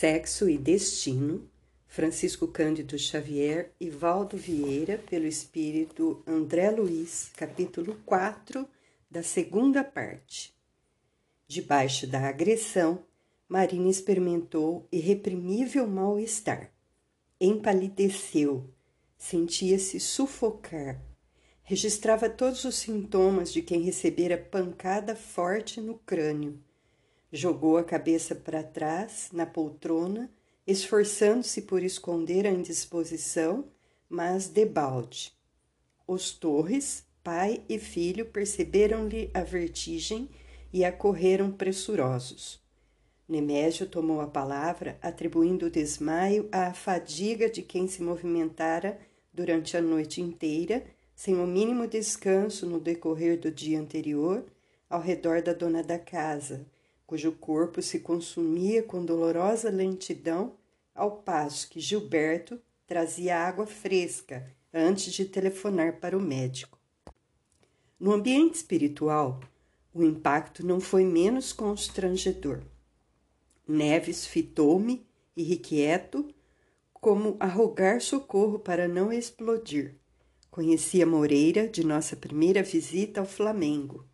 Sexo e Destino, Francisco Cândido Xavier e Valdo Vieira, pelo espírito André Luiz, capítulo 4, da segunda parte. Debaixo da agressão, Marina experimentou irreprimível mal-estar. Empalideceu, sentia-se sufocar, registrava todos os sintomas de quem recebera pancada forte no crânio Jogou a cabeça para trás na poltrona, esforçando-se por esconder a indisposição, mas debalde. Os Torres, pai e filho, perceberam-lhe a vertigem e acorreram pressurosos. Nemésio tomou a palavra, atribuindo o desmaio à fadiga de quem se movimentara durante a noite inteira, sem o mínimo descanso no decorrer do dia anterior, ao redor da dona da casa, cujo corpo se consumia com dolorosa lentidão, ao passo que Gilberto trazia água fresca antes de telefonar para o médico. No ambiente espiritual, o impacto não foi menos constrangedor. Neves fitou-me, irrequieto, como a rogar socorro para não explodir. Conhecia Moreira de nossa primeira visita ao Flamengo.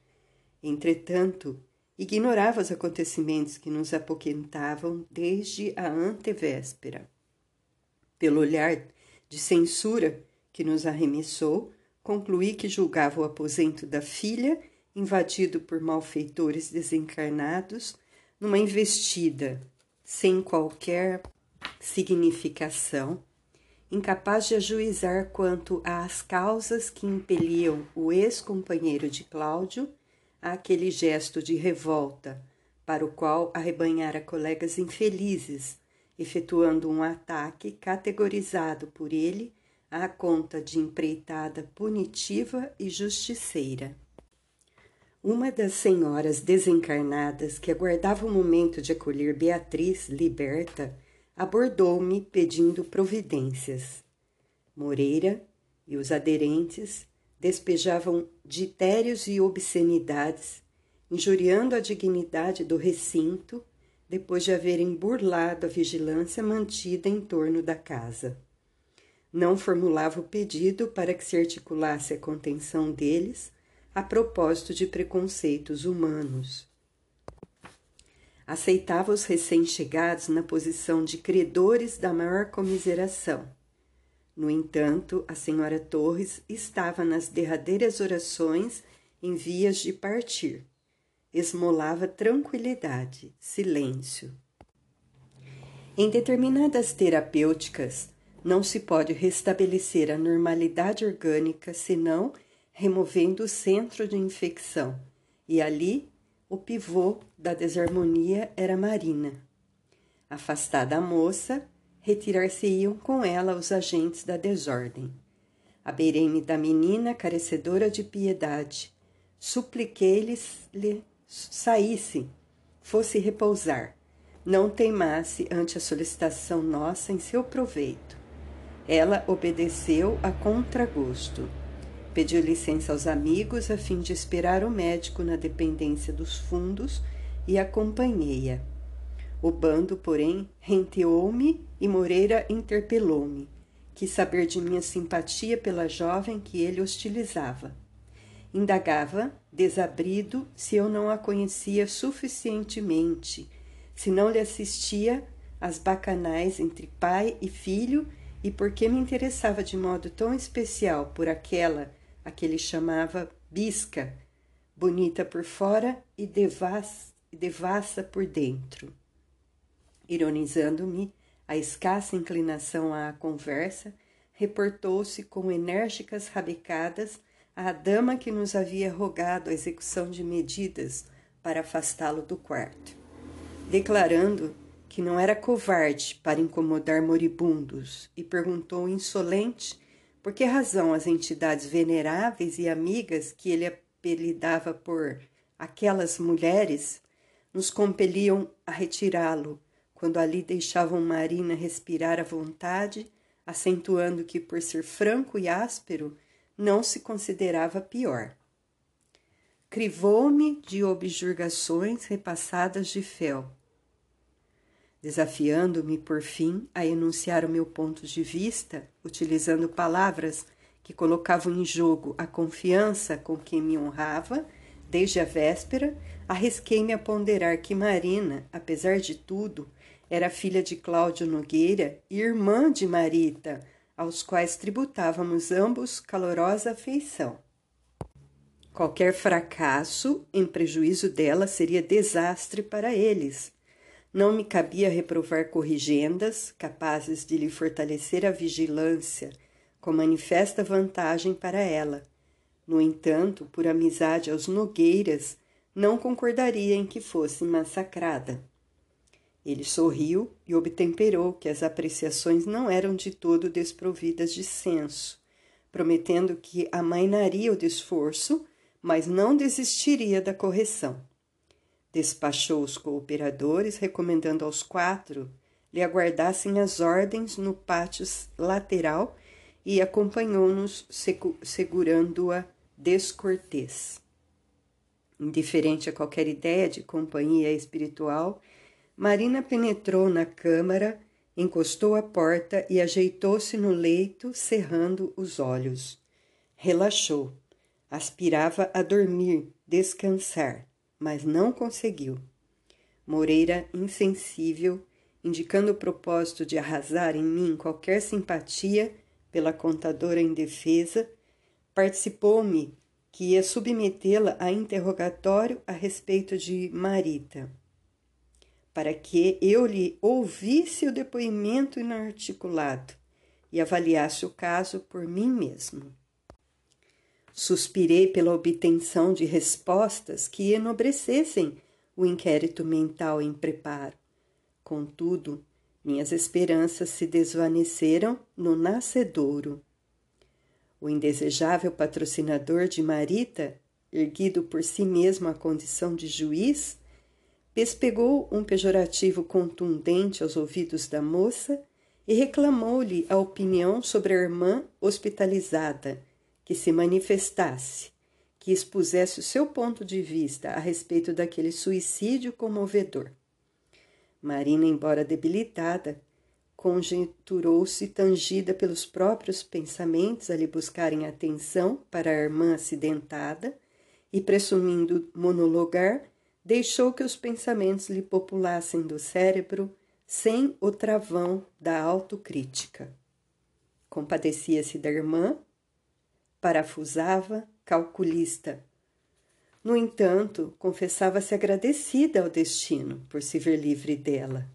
Entretanto, ignorava os acontecimentos que nos apoquentavam desde a antevéspera. Pelo olhar de censura que nos arremessou, concluí que julgava o aposento da filha, invadido por malfeitores desencarnados, numa investida sem qualquer significação, incapaz de ajuizar quanto às causas que impeliam o ex-companheiro de Cláudio àquele gesto de revolta, para o qual arrebanhara colegas infelizes, efetuando um ataque categorizado por ele à conta de empreitada punitiva e justiceira. Uma das senhoras desencarnadas que aguardava o momento de acolher Beatriz liberta abordou-me pedindo providências. Moreira e os aderentes despejavam ditérios e obscenidades, injuriando a dignidade do recinto depois de haverem burlado a vigilância mantida em torno da casa. Não formulava o pedido para que se articulasse a contenção deles a propósito de preconceitos humanos. Aceitava os recém-chegados na posição de credores da maior comiseração no entanto, a senhora Torres estava nas derradeiras orações em vias de partir. Esmolava tranquilidade, silêncio. Em determinadas terapêuticas, não se pode restabelecer a normalidade orgânica senão removendo o centro de infecção, e ali o pivô da desarmonia era Marina. Afastada a moça, retirar-se-iam com ela os agentes da desordem. Abeirei-me da menina carecedora de piedade. Supliquei-lhes lhe saísse, fosse repousar, não teimasse ante a solicitação nossa em seu proveito. Ela obedeceu a contragosto. Pediu licença aos amigos a fim de esperar o médico na dependência dos fundos e acompanhei-a. O bando, porém, renteou-me e Moreira interpelou-me. Quis saber de minha simpatia pela jovem que ele hostilizava. Indagava, desabrido, se eu não a conhecia suficientemente, se não lhe assistia às bacanais entre pai e filho e por que me interessava de modo tão especial por aquela a que ele chamava bisca, bonita por fora e devassa, devassa por dentro. Ironizando-me a escassa inclinação à conversa, reportou-se com enérgicas rabecadas à dama que nos havia rogado a execução de medidas para afastá-lo do quarto, declarando que não era covarde para incomodar moribundos e perguntou insolente por que razão as entidades veneráveis e amigas que ele apelidava por aquelas mulheres nos compeliam a retirá-lo quando ali deixavam Marina respirar à vontade, acentuando que, por ser franco e áspero, não se considerava pior. Crivou-me de objurgações repassadas de fel. desafiando-me por fim a enunciar o meu ponto de vista, utilizando palavras que colocavam em jogo a confiança com que me honrava desde a véspera, arrisquei-me a ponderar que Marina, apesar de tudo, era filha de Cláudio Nogueira e irmã de Marita, aos quais tributávamos ambos calorosa afeição. Qualquer fracasso em prejuízo dela seria desastre para eles. Não me cabia reprovar corrigendas capazes de lhe fortalecer a vigilância, com manifesta vantagem para ela. No entanto, por amizade aos Nogueiras, não concordaria em que fosse massacrada. Ele sorriu e obtemperou que as apreciações não eram de todo desprovidas de senso, prometendo que amainaria o desforço mas não desistiria da correção. Despachou os cooperadores, recomendando aos quatro lhe aguardassem as ordens no pátio lateral e acompanhou-nos segurando-a descortês. Indiferente a qualquer ideia de companhia espiritual, Marina penetrou na câmara, encostou a porta e ajeitou-se no leito, cerrando os olhos. Relaxou Aspirava a dormir, descansar, mas não conseguiu. Moreira, insensível, indicando o propósito de arrasar em mim qualquer simpatia pela contadora indefesa, participou-me que ia submetê-la a interrogatório a respeito de Marita, para que eu lhe ouvisse o depoimento inarticulado e avaliasse o caso por mim mesmo. Suspirei pela obtenção de respostas que enobrecessem o inquérito mental em preparo. Contudo, minhas esperanças se desvaneceram no nascedouro. O indesejável patrocinador de Marita, erguido por si mesmo à condição de juiz, pespegou um pejorativo contundente aos ouvidos da moça e reclamou-lhe a opinião sobre a irmã hospitalizada que se manifestasse, que expusesse o seu ponto de vista a respeito daquele suicídio comovedor. Marina, embora debilitada, conjecturou-se tangida pelos próprios pensamentos a lhe buscarem atenção para a irmã acidentada e, presumindo monologar, deixou que os pensamentos lhe populassem do cérebro sem o travão da autocrítica. Compadecia-se da irmã parafusava, calculista. No entanto, confessava-se agradecida ao destino por se ver livre dela.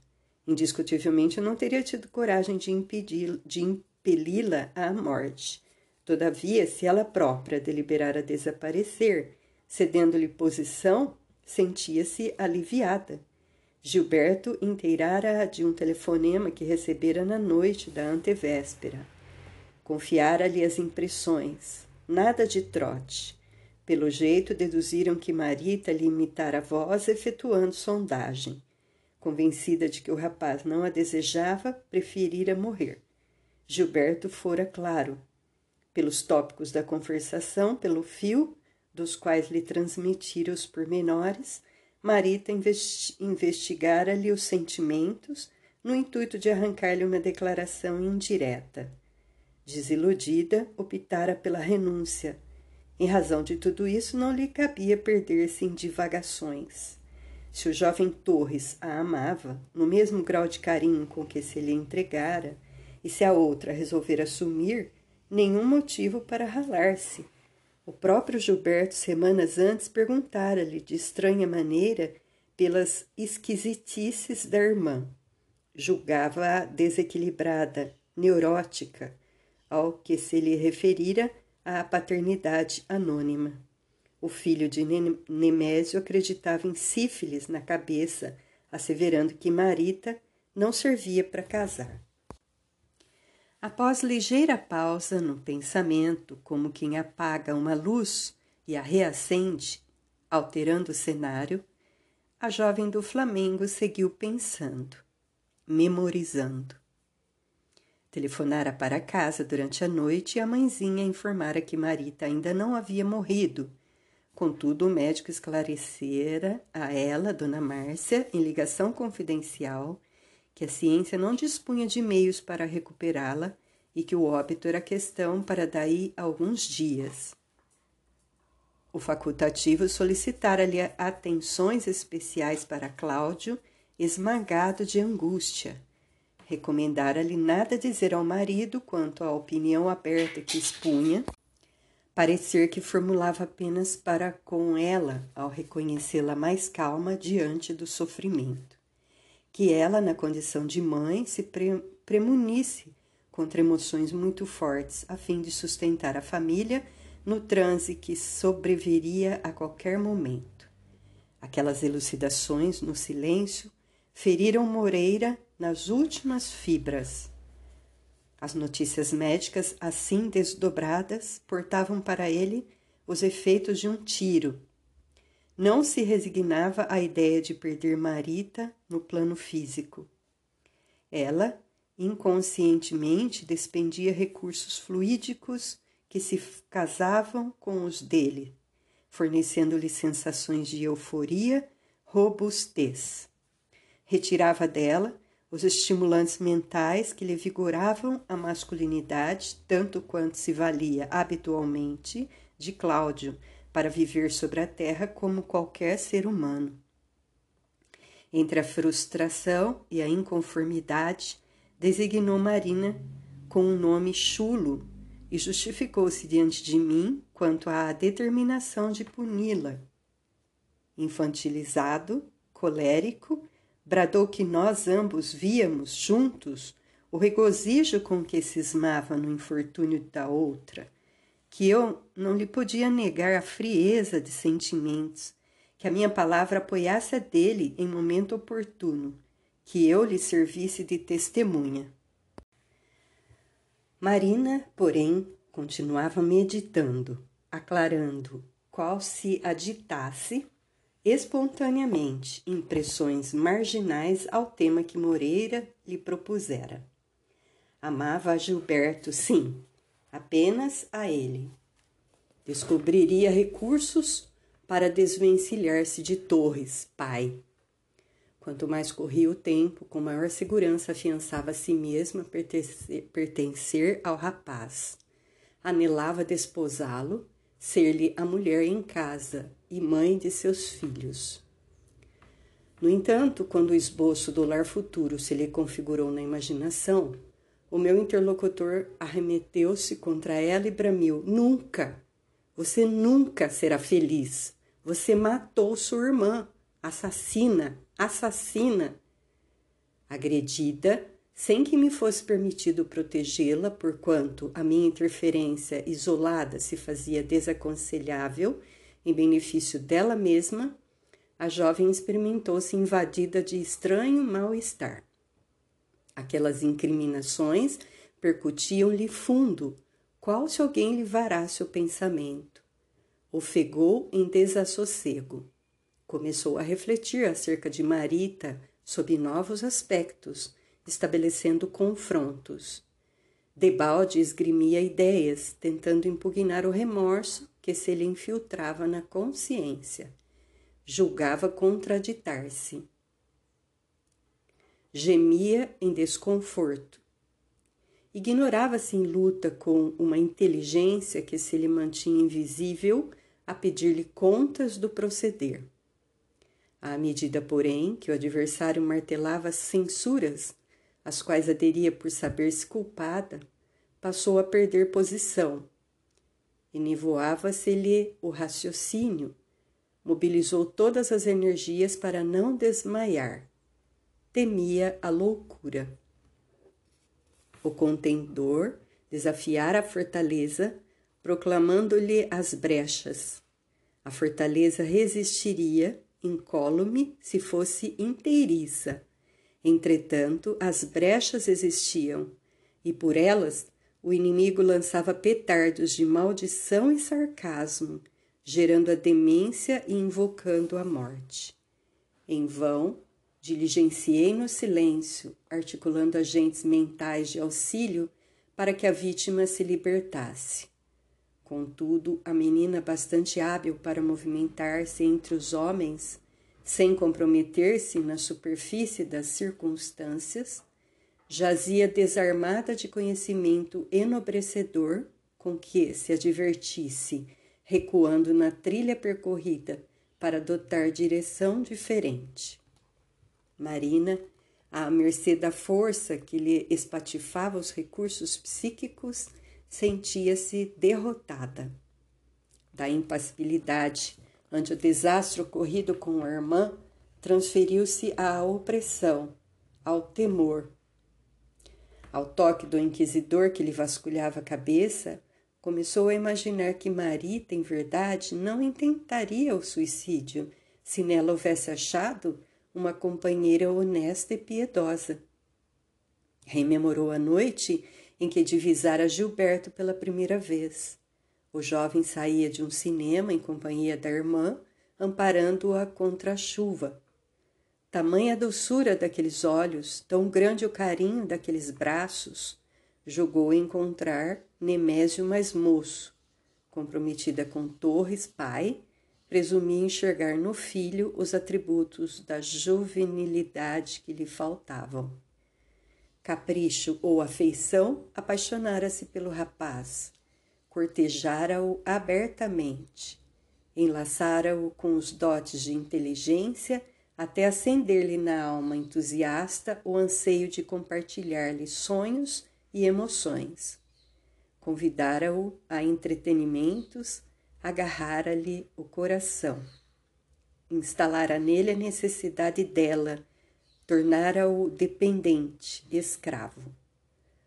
Indiscutivelmente não teria tido coragem de impedir, de impeli-la à morte. Todavia, se ela própria deliberara desaparecer, cedendo-lhe posição, sentia-se aliviada. Gilberto inteirara de um telefonema que recebera na noite da antevéspera. Confiara-lhe as impressões, nada de trote. Pelo jeito, deduziram que Marita lhe imitara a voz, efetuando sondagem. Convencida de que o rapaz não a desejava, preferira morrer. Gilberto fora claro. Pelos tópicos da conversação, pelo fio, dos quais lhe transmitira os pormenores, Marita investigara-lhe os sentimentos, no intuito de arrancar-lhe uma declaração indireta. Desiludida, optara pela renúncia. Em razão de tudo isso, não lhe cabia perder-se em divagações. Se o jovem Torres a amava, no mesmo grau de carinho com que se lhe entregara, e se a outra resolvera sumir, nenhum motivo para ralar-se. O próprio Gilberto, semanas antes, perguntara-lhe de estranha maneira pelas esquisitices da irmã. Julgava-a desequilibrada, neurótica, ao que se lhe referira a paternidade anônima. O filho de Nemésio acreditava em sífilis na cabeça, asseverando que Marita não servia para casar. Após ligeira pausa no pensamento, como quem apaga uma luz e a reacende, alterando o cenário, a jovem do Flamengo seguiu pensando, memorizando. Telefonara para casa durante a noite e a mãezinha informara que Marita ainda não havia morrido. Contudo, o médico esclarecera a ela, Dona Márcia, em ligação confidencial, que a ciência não dispunha de meios para recuperá-la e que o óbito era questão para daí alguns dias. O facultativo solicitara-lhe atenções especiais para Cláudio, esmagado de angústia. Recomendara-lhe nada dizer ao marido quanto à opinião aberta que expunha, parecer que formulava apenas para com ela ao reconhecê-la mais calma diante do sofrimento. Que ela, na condição de mãe, se pre premunisse contra emoções muito fortes, a fim de sustentar a família no transe que sobreviria a qualquer momento. Aquelas elucidações, no silêncio, feriram Moreira nas últimas fibras. As notícias médicas, assim desdobradas, portavam para ele os efeitos de um tiro. Não se resignava à ideia de perder Marita no plano físico. Ela, inconscientemente, despendia recursos fluídicos que se casavam com os dele, fornecendo-lhe sensações de euforia, robustez. Retirava dela os estimulantes mentais que lhe vigoravam a masculinidade, tanto quanto se valia habitualmente de Cláudio para viver sobre a terra como qualquer ser humano. Entre a frustração e a inconformidade, designou Marina com o nome chulo e justificou-se diante de mim quanto à determinação de puni-la. Infantilizado, colérico, bradou que nós ambos víamos juntos o regozijo com que cismava no infortúnio da outra, que eu não lhe podia negar a frieza de sentimentos, que a minha palavra apoiasse a dele em momento oportuno, que eu lhe servisse de testemunha. Marina, porém, continuava meditando, aclarando, qual se aditasse espontaneamente impressões marginais ao tema que Moreira lhe propusera. Amava a Gilberto, sim, apenas a ele. Descobriria recursos para desvencilhar-se de Torres, pai, Quanto mais corria o tempo, com maior segurança afiançava a si mesma pertencer, ao rapaz. Anelava desposá-lo, ser-lhe a mulher em casa e mãe de seus filhos. No entanto, quando o esboço do lar futuro se lhe configurou na imaginação, o meu interlocutor arremeteu-se contra ela e bramiu: Nunca! Você nunca será feliz! Você matou sua irmã, assassina, assassina. Agredida, sem que me fosse permitido protegê-la, porquanto a minha interferência isolada se fazia desaconselhável em benefício dela mesma, a jovem experimentou-se invadida de estranho mal-estar. Aquelas incriminações percutiam-lhe fundo, qual se alguém lhe varasse o pensamento. Ofegou em desassossego. Começou a refletir acerca de Marita sob novos aspectos, estabelecendo confrontos. Debalde esgrimia ideias, tentando impugnar o remorso que se lhe infiltrava na consciência. Julgava contraditar-se. Gemia em desconforto. Ignorava-se em luta com uma inteligência que se lhe mantinha invisível a pedir-lhe contas do proceder. À medida, porém, que o adversário martelava censuras, às quais aderia por saber-se culpada, passou a perder posição. Enivoava-se-lhe o raciocínio, mobilizou todas as energias para não desmaiar. Temia a loucura. O contendor desafiara a fortaleza, proclamando-lhe as brechas. A fortaleza resistiria incólume se fosse inteiriça. Entretanto, as brechas existiam, e por elas o inimigo lançava petardos de maldição e sarcasmo, gerando a demência e invocando a morte. Em vão, diligenciei no silêncio, articulando agentes mentais de auxílio para que a vítima se libertasse. Contudo, a menina, bastante hábil para movimentar-se entre os homens, sem comprometer-se na superfície das circunstâncias, jazia desarmada de conhecimento enobrecedor com que se advertisse, recuando na trilha percorrida para adotar direção diferente. Marina, à mercê da força que lhe espatifava os recursos psíquicos, sentia-se derrotada. Da impassibilidade ante o desastre ocorrido com a irmã, transferiu-se à opressão, ao temor. Ao toque do inquisidor que lhe vasculhava a cabeça, começou a imaginar que Marita, em verdade, não intentaria o suicídio se nela houvesse achado uma companheira honesta e piedosa. Rememorou a noite em que divisara Gilberto pela primeira vez. O jovem saía de um cinema em companhia da irmã, amparando-a contra a chuva. Tamanha doçura daqueles olhos, tão grande o carinho daqueles braços, julgou encontrar Nemésio mais moço. Comprometida com Torres, pai, presumia enxergar no filho os atributos da juvenilidade que lhe faltavam. Capricho ou afeição apaixonara-se pelo rapaz cortejara-o abertamente, enlaçara-o com os dotes de inteligência até acender-lhe na alma entusiasta o anseio de compartilhar-lhe sonhos e emoções. Convidara-o a entretenimentos, agarrara-lhe o coração. Instalara nele a necessidade dela, tornara-o dependente, escravo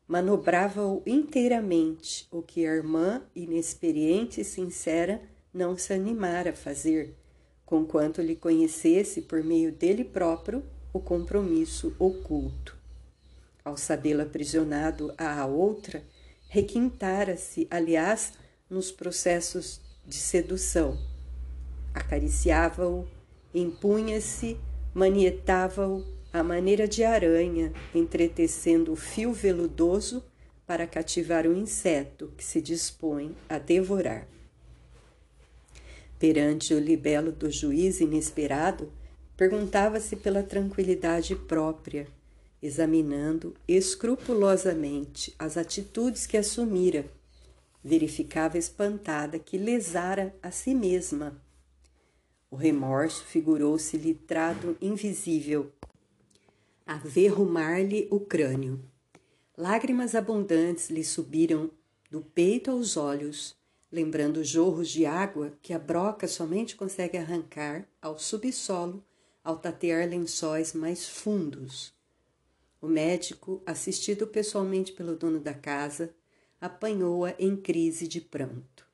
manobrava-o inteiramente, o que a irmã, inexperiente e sincera, não se animara a fazer, conquanto lhe conhecesse por meio dele próprio o compromisso oculto. Ao sabê-lo aprisionado à outra, requintara-se, aliás, nos processos de sedução. Acariciava-o, impunha-se, manietava-o, à maneira de aranha, entretecendo o fio veludoso para cativar o inseto que se dispõe a devorar. Perante o libelo do juiz inesperado, perguntava-se pela tranquilidade própria, examinando escrupulosamente as atitudes que assumira. Verificava espantada que lesara a si mesma. O remorso figurou-se-lhe invisível a verrumar-lhe o crânio. Lágrimas abundantes lhe subiram do peito aos olhos, lembrando jorros de água que a broca somente consegue arrancar ao subsolo ao tatear lençóis mais fundos. O médico, assistido pessoalmente pelo dono da casa, apanhou-a em crise de pranto.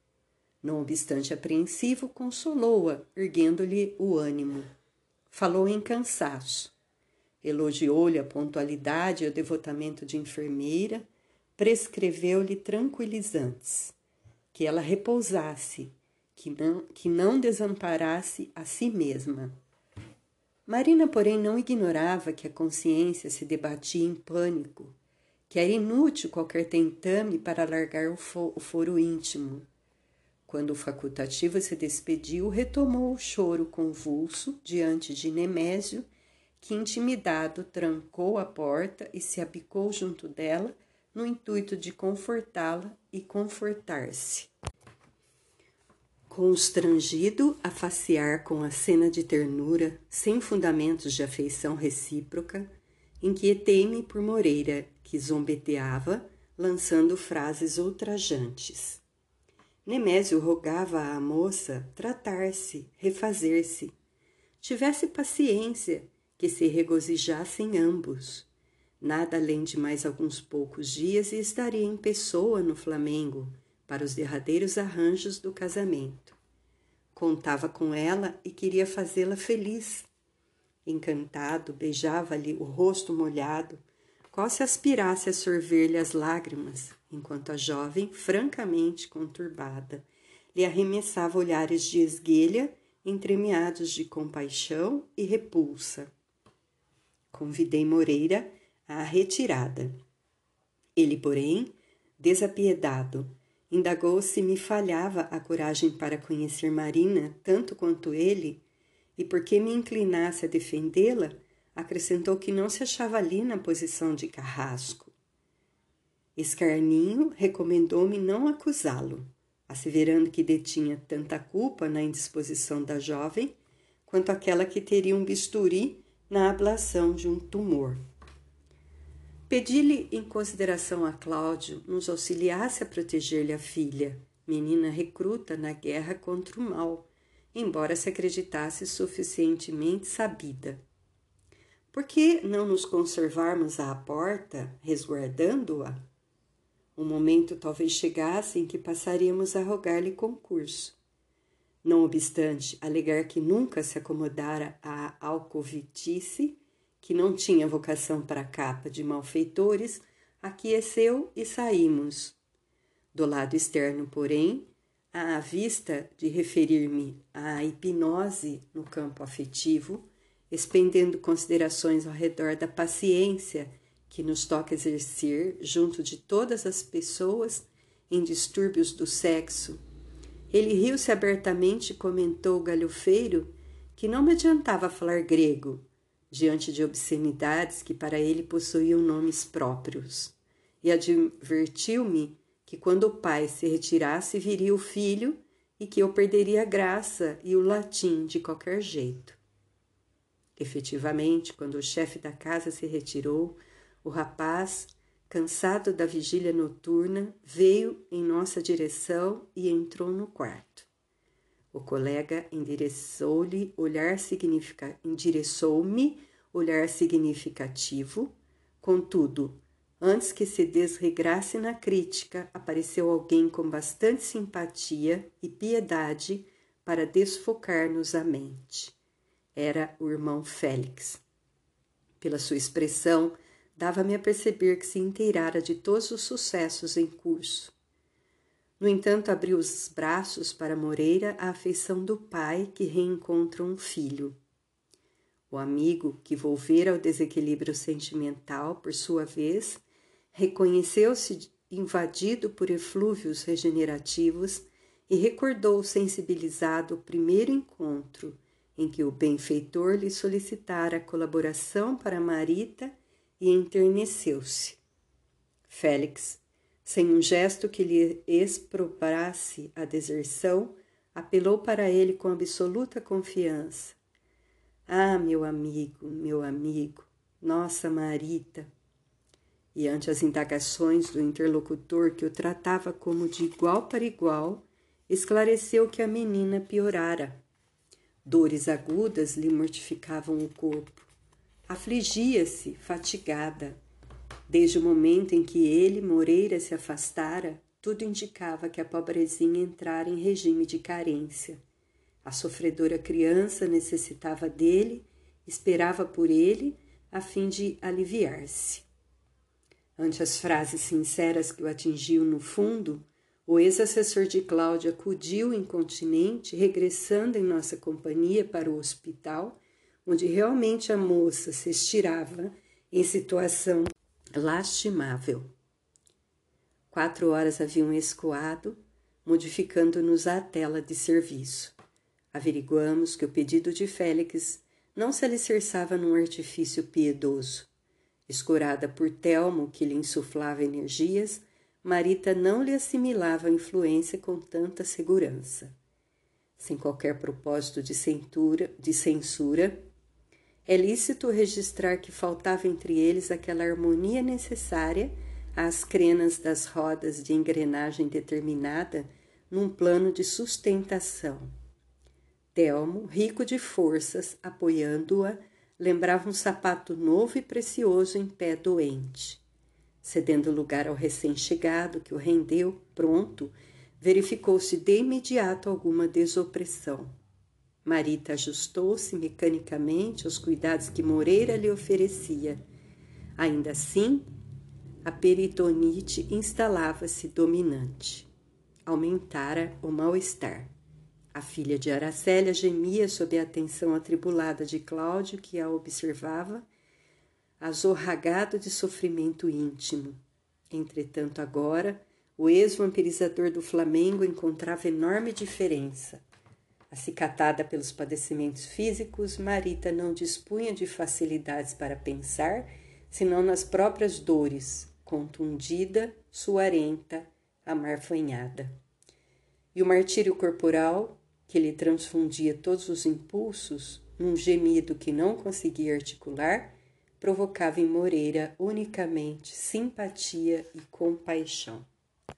Não obstante apreensivo, consolou-a, erguendo-lhe o ânimo. Falou em cansaço Elogiou-lhe a pontualidade e o devotamento de enfermeira, prescreveu-lhe tranquilizantes, que ela repousasse, que não, que não desamparasse a si mesma. Marina, porém, não ignorava que a consciência se debatia em pânico, que era inútil qualquer tentame para alargar o, fo o foro íntimo. Quando o facultativo se despediu, retomou o choro convulso diante de Nemésio que, intimidado, trancou a porta e se abicou junto dela, no intuito de confortá-la e confortar-se. Constrangido a facear com a cena de ternura, sem fundamentos de afeição recíproca, inquietei-me por Moreira, que zombeteava, lançando frases ultrajantes. Nemésio rogava à moça tratar-se, refazer-se. Tivesse paciência que se regozijassem ambos. Nada além de mais alguns poucos dias e estaria em pessoa no Flamengo para os derradeiros arranjos do casamento. Contava com ela e queria fazê-la feliz. Encantado, beijava-lhe o rosto molhado, qual se aspirasse a sorver-lhe as lágrimas, enquanto a jovem, francamente conturbada, lhe arremessava olhares de esguelha entremeados de compaixão e repulsa. Convidei Moreira à retirada. Ele, porém, desapiedado, indagou se me falhava a coragem para conhecer Marina tanto quanto ele, e porque me inclinasse a defendê-la, acrescentou que não se achava ali na posição de carrasco. Escarninho recomendou-me não acusá-lo, asseverando que detinha tanta culpa na indisposição da jovem quanto aquela que teria um bisturi na ablação de um tumor. Pedi-lhe, em consideração a Cláudio, nos auxiliasse a proteger-lhe a filha, menina recruta na guerra contra o mal, embora se acreditasse suficientemente sabida. Por que não nos conservarmos à porta, resguardando-a? Um momento talvez chegasse em que passaríamos a rogar-lhe concurso. Não obstante alegar que nunca se acomodara à alcovitice, que não tinha vocação para a capa de malfeitores, aqueceu e saímos. Do lado externo, porém, à vista de referir-me à hipnose no campo afetivo, expendendo considerações ao redor da paciência que nos toca exercer junto de todas as pessoas em distúrbios do sexo, ele riu-se abertamente e comentou galhofeiro que não me adiantava falar grego, diante de obscenidades que para ele possuíam nomes próprios, e advertiu-me que quando o pai se retirasse viria o filho e que eu perderia a graça e o latim de qualquer jeito. Efetivamente, quando o chefe da casa se retirou, o rapaz, cansado da vigília noturna, veio em nossa direção e entrou no quarto. O colega endereçou-lhe olhar significa, endereçou-me olhar significativo. Contudo, antes que se desregrasse na crítica, apareceu alguém com bastante simpatia e piedade para desfocar-nos a mente. Era o irmão Félix. Pela sua expressão, dava-me a perceber que se inteirara de todos os sucessos em curso. No entanto, abriu os braços para Moreira a afeição do pai que reencontra um filho. O amigo, que volvera ao desequilíbrio sentimental, por sua vez, reconheceu-se invadido por eflúvios regenerativos e recordou sensibilizado o primeiro encontro em que o benfeitor lhe solicitara colaboração para Marita e enterneceu-se. Félix sem um gesto que lhe expropriasse a deserção, apelou para ele com absoluta confiança. Ah, meu amigo, meu amigo, nossa Marita! E ante as indagações do interlocutor que o tratava como de igual para igual, esclareceu que a menina piorara. Dores agudas lhe mortificavam o corpo. Afligia-se, fatigada, Desde o momento em que ele, Moreira, se afastara, tudo indicava que a pobrezinha entrara em regime de carência. A sofredora criança necessitava dele, esperava por ele, a fim de aliviar-se. Ante as frases sinceras que o atingiam no fundo, o ex-assessor de Cláudia acudiu incontinente, regressando em nossa companhia para o hospital, onde realmente a moça se estirava em situação lastimável. Quatro horas haviam escoado, modificando-nos a tela de serviço. Averiguamos que o pedido de Félix não se alicerçava num artifício piedoso. Escorada por Telmo, que lhe insuflava energias, Marita não lhe assimilava a influência com tanta segurança. Sem qualquer propósito de, centura, de censura, é lícito registrar que faltava entre eles aquela harmonia necessária às crenas das rodas de engrenagem determinada num plano de sustentação. Telmo, rico de forças, apoiando-a, lembrava um sapato novo e precioso em pé doente. Cedendo lugar ao recém-chegado, que o rendeu, pronto, verificou-se de imediato alguma desopressão. Marita ajustou-se mecanicamente aos cuidados que Moreira lhe oferecia. Ainda assim, a peritonite instalava-se dominante. Aumentara o mal-estar. A filha de Aracélia gemia sob a atenção atribulada de Cláudio, que a observava, azorragado de sofrimento íntimo. Entretanto, agora, o ex-vampirizador do Flamengo encontrava enorme diferença Acicatada pelos padecimentos físicos, Marita não dispunha de facilidades para pensar, senão nas próprias dores, contundida, suarenta, amarfanhada. E o martírio corporal, que lhe transfundia todos os impulsos, num gemido que não conseguia articular, provocava em Moreira unicamente simpatia e compaixão.